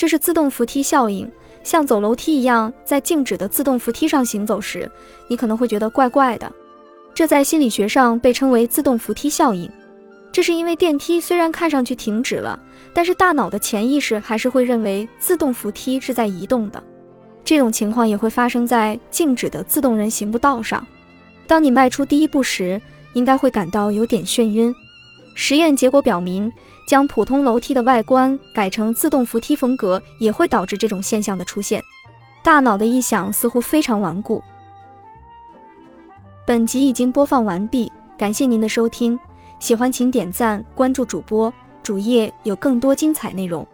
这是自动扶梯效应，像走楼梯一样，在静止的自动扶梯上行走时，你可能会觉得怪怪的。这在心理学上被称为自动扶梯效应。这是因为电梯虽然看上去停止了，但是大脑的潜意识还是会认为自动扶梯是在移动的。这种情况也会发生在静止的自动人行步道上。当你迈出第一步时，应该会感到有点眩晕。实验结果表明，将普通楼梯的外观改成自动扶梯风格，也会导致这种现象的出现。大脑的臆想似乎非常顽固。本集已经播放完毕，感谢您的收听。喜欢请点赞关注主播，主页有更多精彩内容。